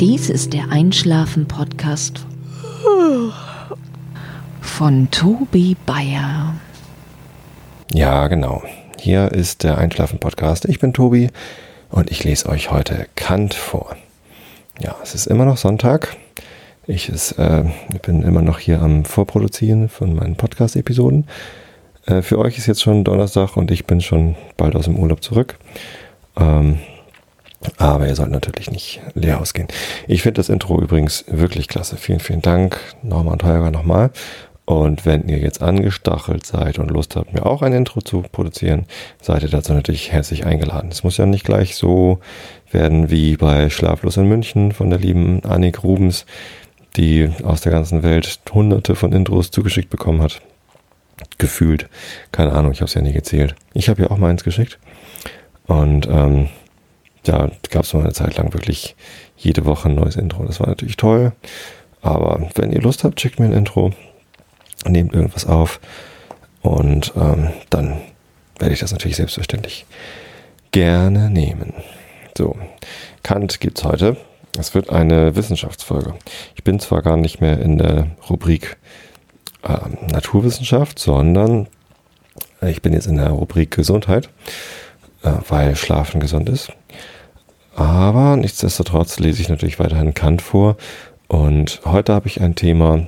Dies ist der Einschlafen-Podcast von Tobi Bayer. Ja, genau. Hier ist der Einschlafen-Podcast. Ich bin Tobi und ich lese euch heute Kant vor. Ja, es ist immer noch Sonntag. Ich, ist, äh, bin immer noch hier am Vorproduzieren von meinen Podcast-Episoden. Äh, für euch ist jetzt schon Donnerstag und ich bin schon bald aus dem Urlaub zurück. Ähm, aber ihr sollt natürlich nicht leer ausgehen. Ich finde das Intro übrigens wirklich klasse. Vielen, vielen Dank. Nochmal und Holger nochmal. Und wenn ihr jetzt angestachelt seid und Lust habt, mir auch ein Intro zu produzieren, seid ihr dazu natürlich herzlich eingeladen. Es muss ja nicht gleich so werden wie bei Schlaflos in München von der lieben Annik Rubens, die aus der ganzen Welt hunderte von Intros zugeschickt bekommen hat. Gefühlt. Keine Ahnung, ich habe es ja nie gezählt. Ich habe ja auch meins geschickt. Und ähm, da gab es mal eine Zeit lang wirklich jede Woche ein neues Intro. Das war natürlich toll. Aber wenn ihr Lust habt, schickt mir ein Intro, nehmt irgendwas auf und ähm, dann werde ich das natürlich selbstverständlich gerne nehmen. So, Kant gibt's heute. Es wird eine Wissenschaftsfolge. Ich bin zwar gar nicht mehr in der Rubrik äh, Naturwissenschaft, sondern ich bin jetzt in der Rubrik Gesundheit, äh, weil Schlafen gesund ist. Aber nichtsdestotrotz lese ich natürlich weiterhin Kant vor. Und heute habe ich ein Thema,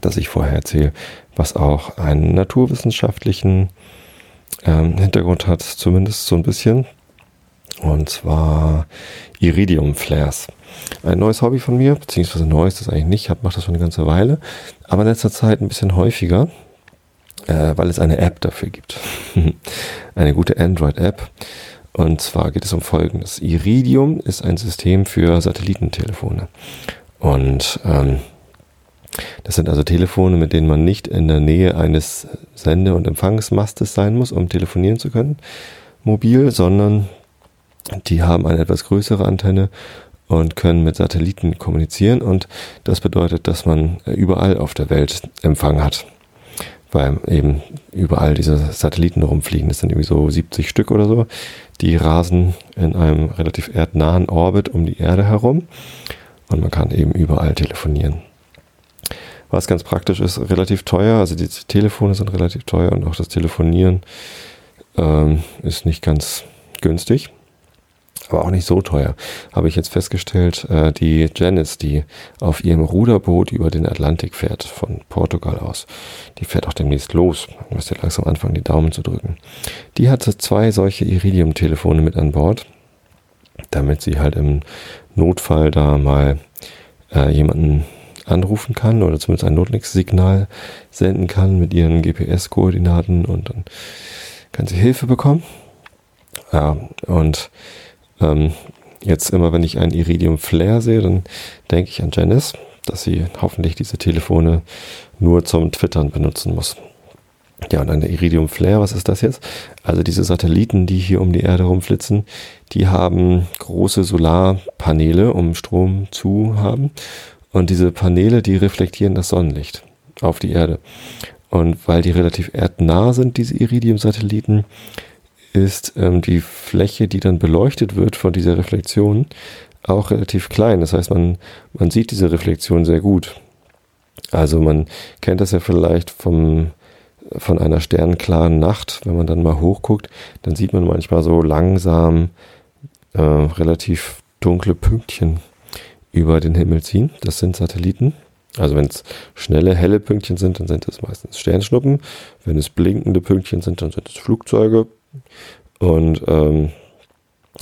das ich vorher erzähle, was auch einen naturwissenschaftlichen ähm, Hintergrund hat, zumindest so ein bisschen. Und zwar Iridium-Flares. Ein neues Hobby von mir, beziehungsweise neues das eigentlich nicht, ich mache das schon eine ganze Weile, aber in letzter Zeit ein bisschen häufiger, äh, weil es eine App dafür gibt. eine gute Android-App. Und zwar geht es um Folgendes. Iridium ist ein System für Satellitentelefone. Und ähm, das sind also Telefone, mit denen man nicht in der Nähe eines Sende- und Empfangsmastes sein muss, um telefonieren zu können, mobil, sondern die haben eine etwas größere Antenne und können mit Satelliten kommunizieren. Und das bedeutet, dass man überall auf der Welt Empfang hat weil eben überall diese Satelliten rumfliegen. Das sind irgendwie so 70 Stück oder so. Die rasen in einem relativ erdnahen Orbit um die Erde herum und man kann eben überall telefonieren. Was ganz praktisch ist, relativ teuer. Also die Telefone sind relativ teuer und auch das Telefonieren ähm, ist nicht ganz günstig aber auch nicht so teuer. Habe ich jetzt festgestellt, äh, die Janice, die auf ihrem Ruderboot über den Atlantik fährt, von Portugal aus, die fährt auch demnächst los. Müsst ihr langsam anfangen, die Daumen zu drücken. Die hatte zwei solche Iridium-Telefone mit an Bord, damit sie halt im Notfall da mal äh, jemanden anrufen kann oder zumindest ein Notlink-Signal senden kann mit ihren GPS-Koordinaten und dann kann sie Hilfe bekommen. Ja, und ähm, jetzt immer, wenn ich ein Iridium Flare sehe, dann denke ich an Janice, dass sie hoffentlich diese Telefone nur zum Twittern benutzen muss. Ja, und eine Iridium Flare, was ist das jetzt? Also diese Satelliten, die hier um die Erde rumflitzen, die haben große Solarpaneele, um Strom zu haben. Und diese Paneele, die reflektieren das Sonnenlicht auf die Erde. Und weil die relativ erdnah sind, diese Iridium-Satelliten, ist ähm, die Fläche, die dann beleuchtet wird von dieser Reflexion, auch relativ klein. Das heißt, man, man sieht diese Reflexion sehr gut. Also man kennt das ja vielleicht vom, von einer sternklaren Nacht, wenn man dann mal hochguckt, dann sieht man manchmal so langsam äh, relativ dunkle Pünktchen über den Himmel ziehen. Das sind Satelliten. Also wenn es schnelle, helle Pünktchen sind, dann sind es meistens Sternschnuppen. Wenn es blinkende Pünktchen sind, dann sind es Flugzeuge. Und ähm,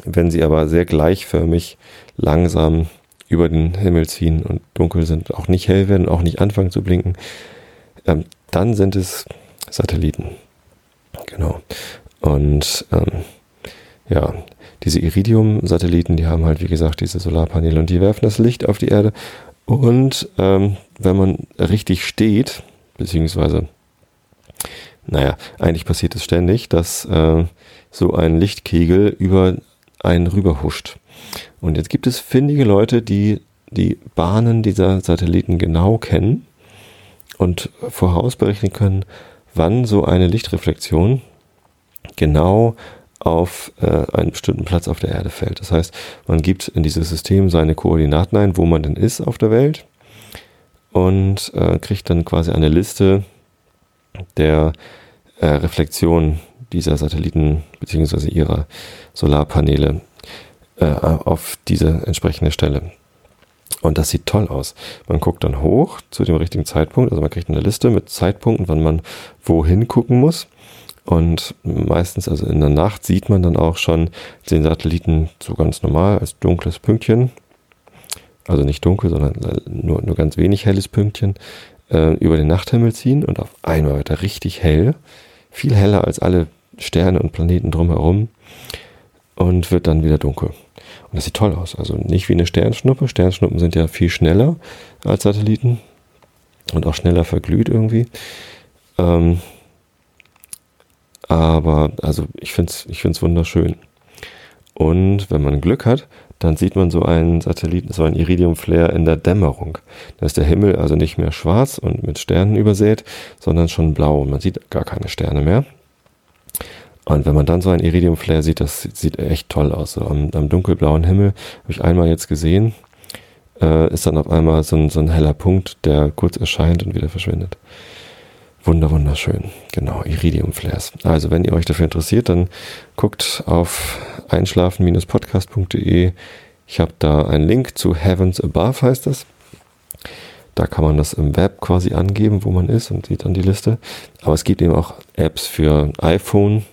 wenn sie aber sehr gleichförmig langsam über den Himmel ziehen und dunkel sind, auch nicht hell werden, auch nicht anfangen zu blinken, ähm, dann sind es Satelliten. Genau. Und ähm, ja, diese Iridium-Satelliten, die haben halt, wie gesagt, diese Solarpaneele und die werfen das Licht auf die Erde. Und ähm, wenn man richtig steht, beziehungsweise naja, eigentlich passiert es ständig, dass äh, so ein Lichtkegel über einen rüberhuscht. Und jetzt gibt es findige Leute, die die Bahnen dieser Satelliten genau kennen und vorausberechnen können, wann so eine Lichtreflexion genau auf äh, einen bestimmten Platz auf der Erde fällt. Das heißt, man gibt in dieses System seine Koordinaten ein, wo man denn ist auf der Welt und äh, kriegt dann quasi eine Liste der äh, Reflexion dieser Satelliten bzw. ihrer Solarpaneele äh, auf diese entsprechende Stelle. Und das sieht toll aus. Man guckt dann hoch zu dem richtigen Zeitpunkt. Also man kriegt eine Liste mit Zeitpunkten, wann man wohin gucken muss. Und meistens, also in der Nacht, sieht man dann auch schon den Satelliten so ganz normal als dunkles Pünktchen. Also nicht dunkel, sondern nur, nur ganz wenig helles Pünktchen äh, über den Nachthimmel ziehen und auf einmal wird er richtig hell. Viel heller als alle Sterne und Planeten drumherum und wird dann wieder dunkel. Und das sieht toll aus. Also nicht wie eine Sternschnuppe. Sternschnuppen sind ja viel schneller als Satelliten und auch schneller verglüht irgendwie. Ähm, aber also ich finde es ich find's wunderschön. Und wenn man Glück hat, dann sieht man so einen Satelliten, so ein Iridium-Flare in der Dämmerung. Da ist der Himmel also nicht mehr schwarz und mit Sternen übersät, sondern schon blau. Man sieht gar keine Sterne mehr. Und wenn man dann so ein Iridium-Flare sieht, das sieht echt toll aus. So am, am dunkelblauen Himmel habe ich einmal jetzt gesehen, äh, ist dann auf einmal so ein, so ein heller Punkt, der kurz erscheint und wieder verschwindet. Wunder, wunderschön. Genau, Iridium-Flares. Also, wenn ihr euch dafür interessiert, dann guckt auf einschlafen-podcast.de. Ich habe da einen Link zu Heavens Above, heißt das. Da kann man das im Web quasi angeben, wo man ist und sieht dann die Liste. Aber es gibt eben auch Apps für iPhone.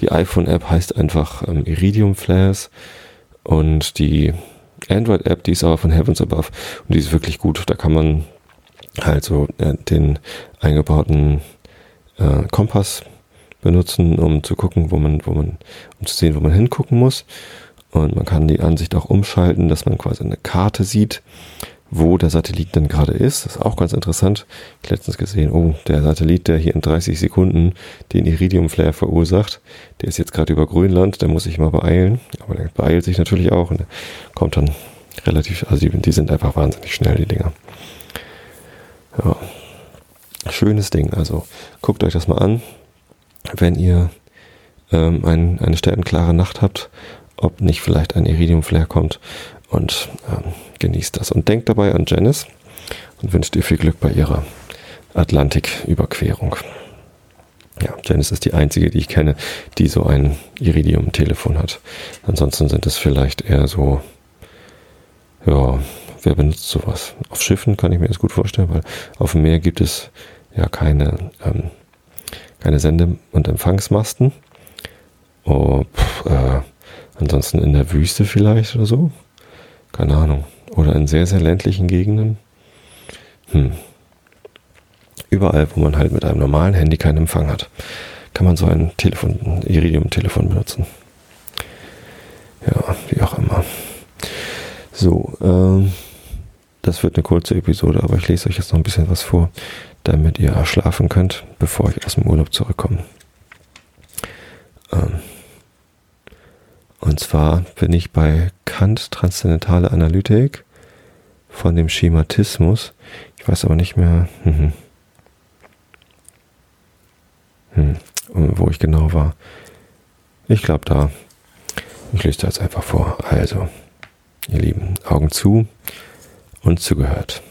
Die iPhone-App heißt einfach ähm, Iridium Flares und die Android-App, die ist aber von Heavens Above und die ist wirklich gut. Da kann man halt so äh, den eingebauten äh, Kompass benutzen, um zu gucken, wo man, wo man, um zu sehen, wo man hingucken muss. Und man kann die Ansicht auch umschalten, dass man quasi eine Karte sieht, wo der Satellit denn gerade ist. Das ist auch ganz interessant. Ich letztens gesehen, oh, der Satellit, der hier in 30 Sekunden den Iridium-Flare verursacht, der ist jetzt gerade über Grönland, der muss sich mal beeilen. Aber der beeilt sich natürlich auch und kommt dann relativ, also die, die sind einfach wahnsinnig schnell, die Dinger. Ja. Schönes Ding. Also guckt euch das mal an, wenn ihr ähm, ein, eine sternenklare Nacht habt, ob nicht vielleicht ein Iridium-Flare kommt und ähm, genießt das. Und denkt dabei an Janice und wünscht ihr viel Glück bei ihrer Atlantiküberquerung. Ja, Janice ist die einzige, die ich kenne, die so ein Iridium-Telefon hat. Ansonsten sind es vielleicht eher so, ja, wer benutzt sowas? Auf Schiffen kann ich mir das gut vorstellen, weil auf dem Meer gibt es ja keine, ähm, keine Sende- und Empfangsmasten. Oh, pff, äh, ansonsten in der Wüste vielleicht oder so. Keine Ahnung. Oder in sehr, sehr ländlichen Gegenden. Hm. Überall, wo man halt mit einem normalen Handy keinen Empfang hat, kann man so ein Telefon, ein Iridium-Telefon benutzen. Ja, wie auch immer. So, ähm, das wird eine kurze Episode, aber ich lese euch jetzt noch ein bisschen was vor, damit ihr schlafen könnt, bevor ich aus dem Urlaub zurückkomme. Ähm und zwar bin ich bei Kant Transzendentale Analytik von dem Schematismus. Ich weiß aber nicht mehr, hm, hm, hm wo ich genau war. Ich glaube da. Ich lese da jetzt einfach vor. Also, ihr Lieben, Augen zu und zugehört.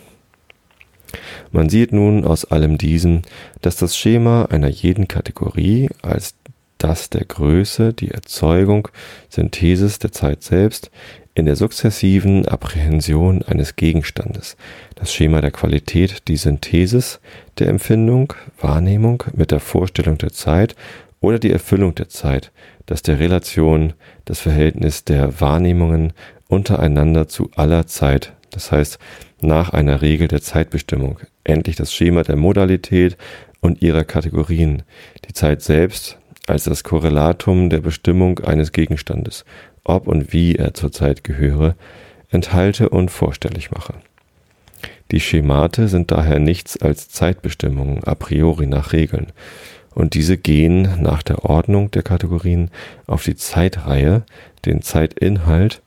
Man sieht nun aus allem diesem, dass das Schema einer jeden Kategorie als das der Größe, die Erzeugung, Synthesis der Zeit selbst, in der sukzessiven Apprehension eines Gegenstandes, das Schema der Qualität, die Synthesis der Empfindung, Wahrnehmung mit der Vorstellung der Zeit oder die Erfüllung der Zeit, das der Relation, das Verhältnis der Wahrnehmungen untereinander zu aller Zeit das heißt nach einer Regel der Zeitbestimmung, endlich das Schema der Modalität und ihrer Kategorien, die Zeit selbst als das Korrelatum der Bestimmung eines Gegenstandes, ob und wie er zur Zeit gehöre, enthalte und vorstellig mache. Die Schemate sind daher nichts als Zeitbestimmungen a priori nach Regeln, und diese gehen nach der Ordnung der Kategorien auf die Zeitreihe, den Zeitinhalt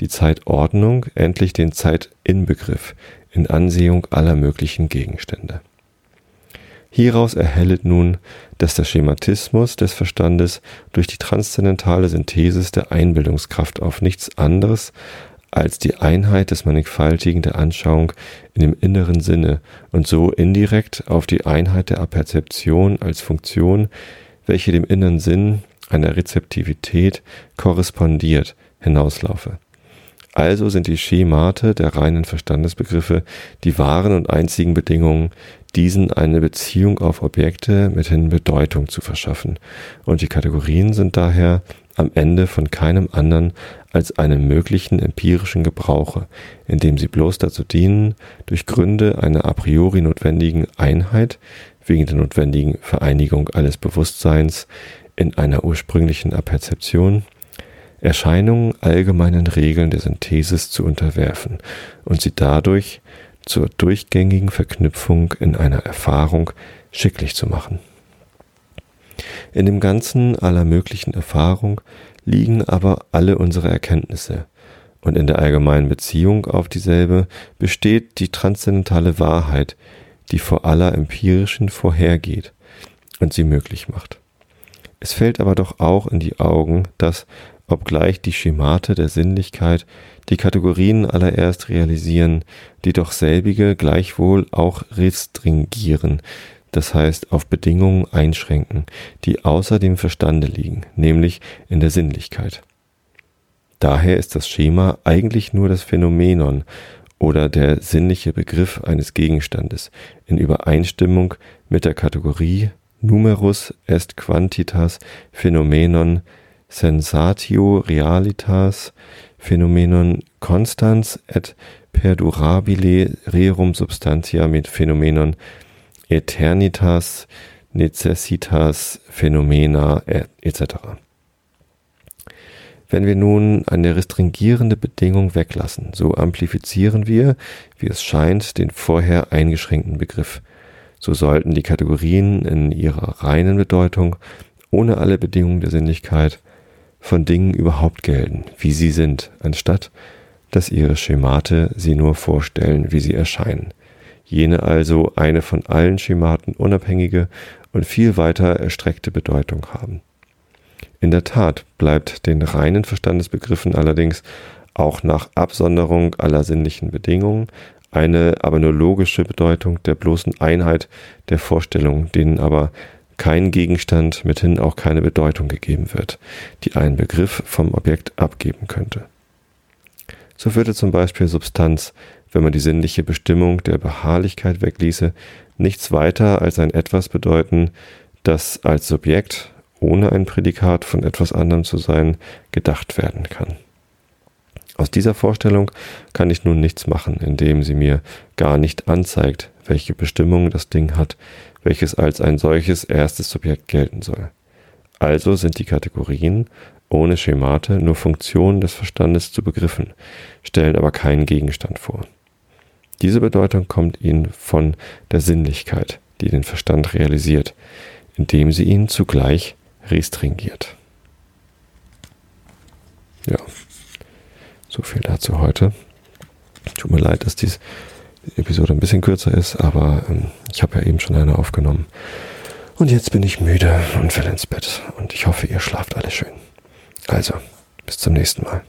die Zeitordnung, endlich den Zeitinbegriff in Ansehung aller möglichen Gegenstände. Hieraus erhellet nun, dass der Schematismus des Verstandes durch die transzendentale Synthesis der Einbildungskraft auf nichts anderes als die Einheit des Mannigfaltigen der Anschauung in dem inneren Sinne und so indirekt auf die Einheit der Aperzeption als Funktion, welche dem inneren Sinn einer Rezeptivität korrespondiert, hinauslaufe. Also sind die Schemate der reinen Verstandesbegriffe die wahren und einzigen Bedingungen, diesen eine Beziehung auf Objekte mithin Bedeutung zu verschaffen, und die Kategorien sind daher am Ende von keinem anderen als einem möglichen empirischen Gebrauche, indem sie bloß dazu dienen, durch Gründe einer a priori notwendigen Einheit, wegen der notwendigen Vereinigung alles Bewusstseins in einer ursprünglichen Aperzeption, Erscheinungen allgemeinen Regeln der Synthesis zu unterwerfen und sie dadurch zur durchgängigen Verknüpfung in einer Erfahrung schicklich zu machen. In dem Ganzen aller möglichen Erfahrung liegen aber alle unsere Erkenntnisse, und in der allgemeinen Beziehung auf dieselbe besteht die transzendentale Wahrheit, die vor aller empirischen vorhergeht und sie möglich macht. Es fällt aber doch auch in die Augen, dass, obgleich die Schemate der Sinnlichkeit die Kategorien allererst realisieren, die doch selbige gleichwohl auch restringieren, das heißt auf Bedingungen einschränken, die außer dem Verstande liegen, nämlich in der Sinnlichkeit. Daher ist das Schema eigentlich nur das Phänomenon oder der sinnliche Begriff eines Gegenstandes in Übereinstimmung mit der Kategorie Numerus est quantitas phenomenon sensatio realitas phenomenon constans et perdurabile rerum substantia mit phenomenon Eternitas, Necessitas, Phänomena etc. Wenn wir nun eine restringierende Bedingung weglassen, so amplifizieren wir, wie es scheint, den vorher eingeschränkten Begriff. So sollten die Kategorien in ihrer reinen Bedeutung ohne alle Bedingungen der Sinnlichkeit von Dingen überhaupt gelten, wie sie sind, anstatt dass ihre Schemate sie nur vorstellen, wie sie erscheinen jene also eine von allen Schematen unabhängige und viel weiter erstreckte Bedeutung haben. In der Tat bleibt den reinen Verstandesbegriffen allerdings auch nach Absonderung aller sinnlichen Bedingungen eine aber nur logische Bedeutung der bloßen Einheit der Vorstellung, denen aber kein Gegenstand, mithin auch keine Bedeutung gegeben wird, die einen Begriff vom Objekt abgeben könnte. So würde zum Beispiel Substanz wenn man die sinnliche Bestimmung der Beharrlichkeit wegließe, nichts weiter als ein etwas bedeuten, das als Subjekt, ohne ein Prädikat von etwas anderem zu sein, gedacht werden kann. Aus dieser Vorstellung kann ich nun nichts machen, indem sie mir gar nicht anzeigt, welche Bestimmung das Ding hat, welches als ein solches erstes Subjekt gelten soll. Also sind die Kategorien ohne Schemate nur Funktionen des Verstandes zu begriffen, stellen aber keinen Gegenstand vor. Diese Bedeutung kommt ihnen von der Sinnlichkeit, die den Verstand realisiert, indem sie ihn zugleich restringiert. Ja, so viel dazu heute. Tut mir leid, dass diese Episode ein bisschen kürzer ist, aber ähm, ich habe ja eben schon eine aufgenommen. Und jetzt bin ich müde und will ins Bett. Und ich hoffe, ihr schlaft alle schön. Also, bis zum nächsten Mal.